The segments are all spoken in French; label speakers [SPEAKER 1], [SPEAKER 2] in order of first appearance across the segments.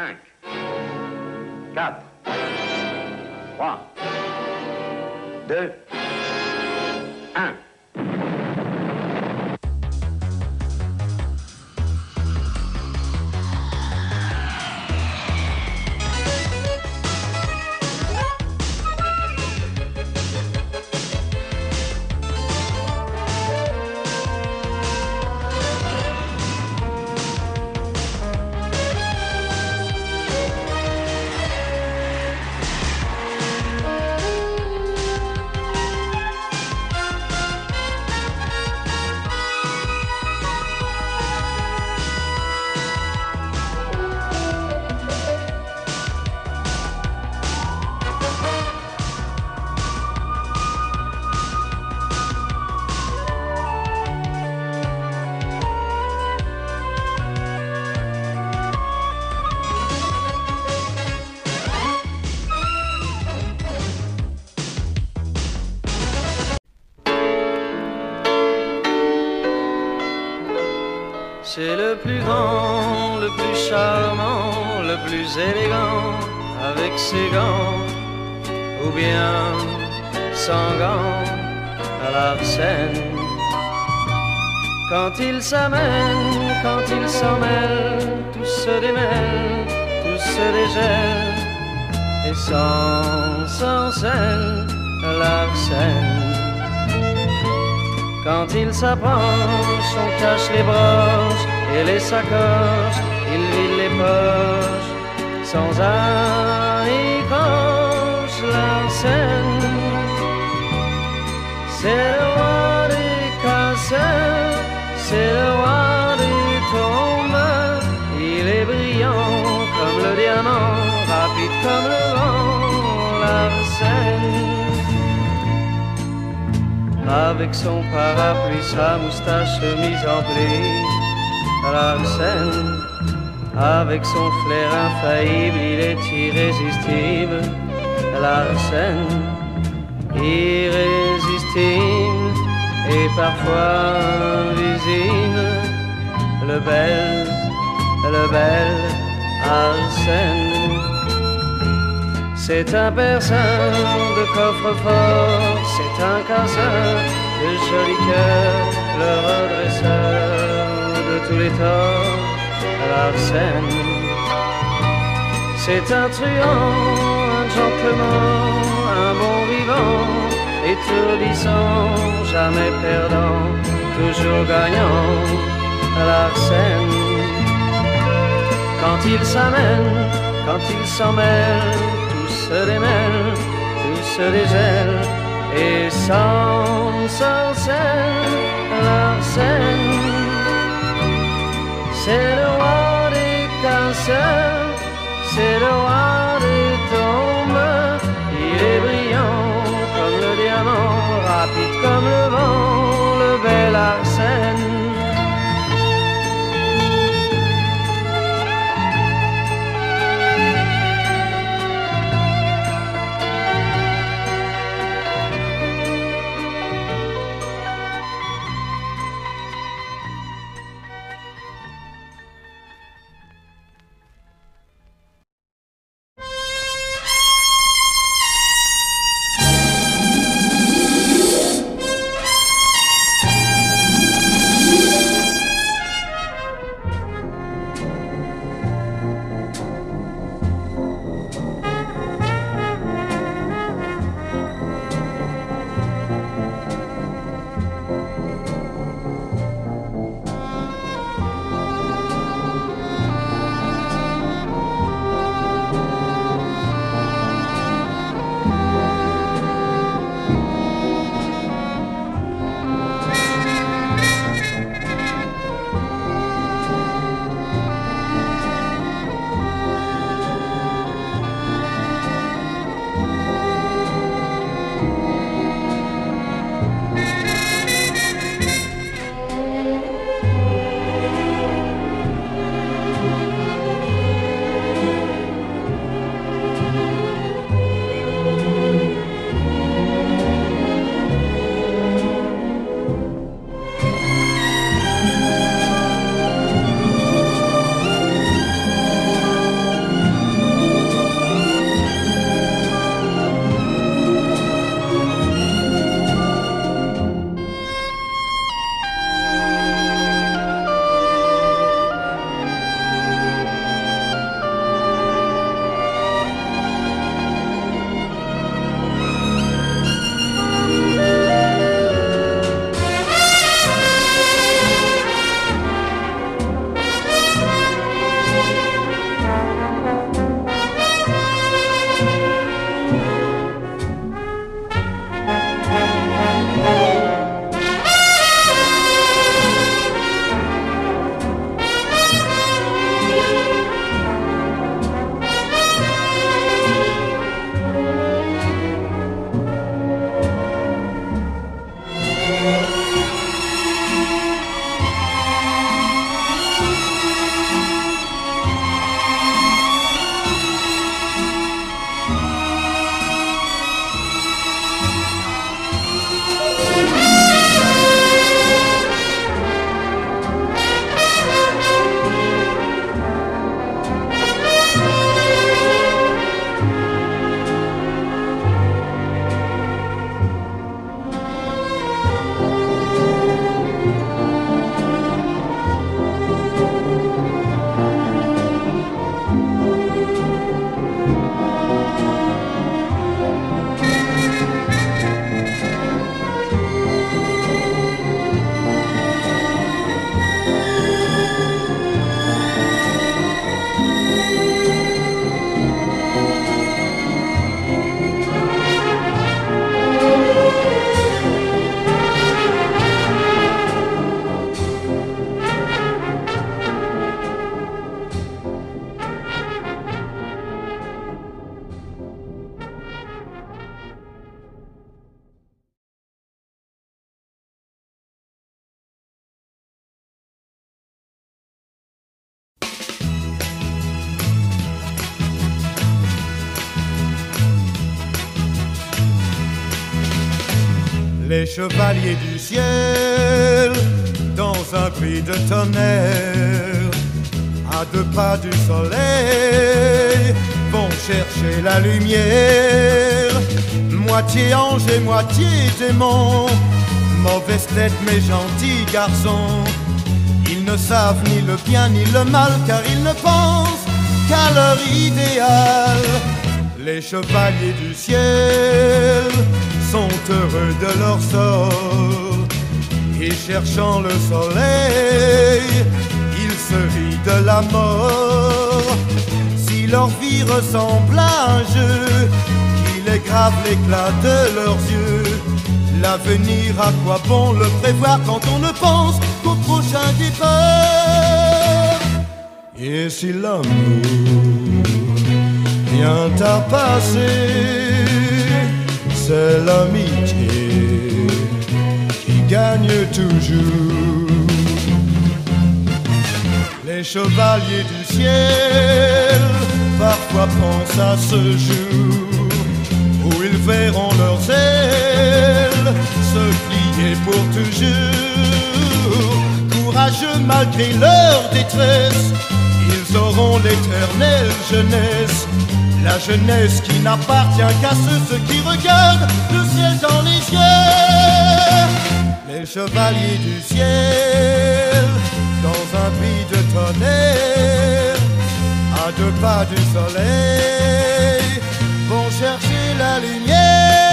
[SPEAKER 1] 5, 4, 3, 2, 1.
[SPEAKER 2] Plus grand, le plus charmant, le plus élégant avec ses gants ou bien sans gants à l'arsène. Quand il s'amène, quand il s'en mêle, tout se démêle, tout se dégèle et sans s'enseigne à l'arsène. Quand il s'approche, on cache les broches et les sacoches, il vide les poches sans anicroche la scène. C'est le roi des casseurs, c'est le roi des tombes. Il est brillant comme le diamant, rapide comme le vent, la scène avec son parapluie, sa moustache mise en pli à la scène. Avec son flair infaillible, il est irrésistible à la scène. Irrésistible et parfois invisible, le bel, le bel Arsène. C'est un perceur de coffre-fort, c'est un casseur de jolis cœurs, le redresseur de tous les torts à l'arsène. C'est un truand, un gentleman, un bon vivant, étourdissant, jamais perdant, toujours gagnant à l'arsène. Quand il s'amène, quand il s'en mêle, se démêle, tout se dégèle, et sans s'enseigne la scène. C'est
[SPEAKER 3] Les chevaliers du ciel, dans un bruit de tonnerre, à deux pas du soleil, vont chercher la lumière. Moitié ange et moitié démon, mauvaise tête mais gentil garçon. Ils ne savent ni le bien ni le mal car ils ne pensent qu'à leur idéal. Les chevaliers du ciel sont heureux de leur sort et cherchant le soleil, ils se rient de la mort. Si leur vie ressemble à un jeu, qu'il est l'éclat de leurs yeux. L'avenir, à quoi bon le prévoir quand on ne pense qu'au prochain départ? Et si l'amour vient à passer, c'est l'amitié qui gagne toujours. Les chevaliers du ciel parfois pensent à ce jour où ils verront leurs ailes se plier pour toujours. Courageux malgré leur détresse, ils auront l'éternelle jeunesse. La jeunesse qui n'appartient qu'à ceux, qui regardent le ciel dans les yeux. Les chevaliers du ciel, dans un bruit de tonnerre, à deux pas du soleil, vont chercher la lumière.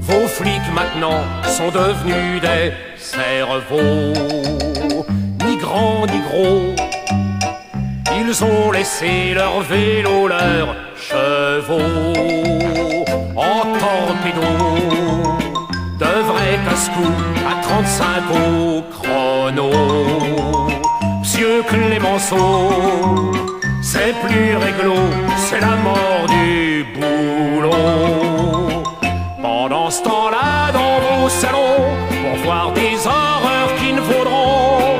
[SPEAKER 4] Vos flics maintenant sont devenus des cerveaux, ni grands ni gros. Ils ont laissé leur vélo, leurs chevaux en torpedo. De vrais casse-cou à 35 au chrono. Monsieur Clémenceau, c'est plus réglo, c'est la mort du Pendant ce temps-là, dans vos salons, pour voir des horreurs qui ne vaudront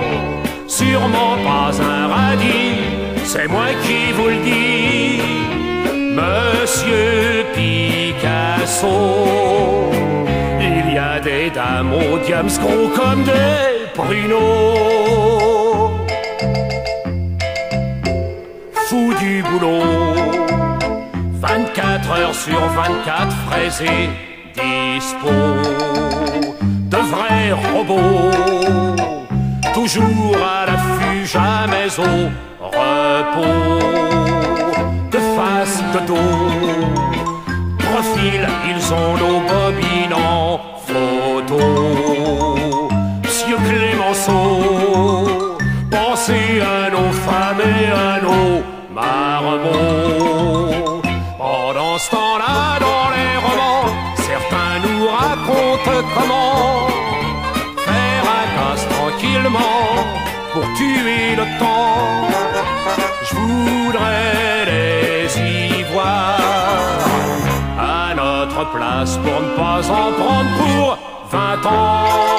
[SPEAKER 4] sûrement pas un radis, c'est moi qui vous le dis, Monsieur Picasso. Il y a des dames au gros comme des pruneaux. Boulot, 24 heures sur 24 fraisés dispo de vrais robots, toujours à l'affût, jamais au repos, de face, de dos, profil, ils ont nos bobines place pour ne pas en prendre pour 20 ans.